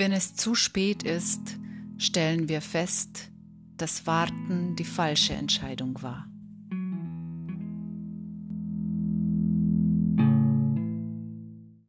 Wenn es zu spät ist, stellen wir fest, dass Warten die falsche Entscheidung war.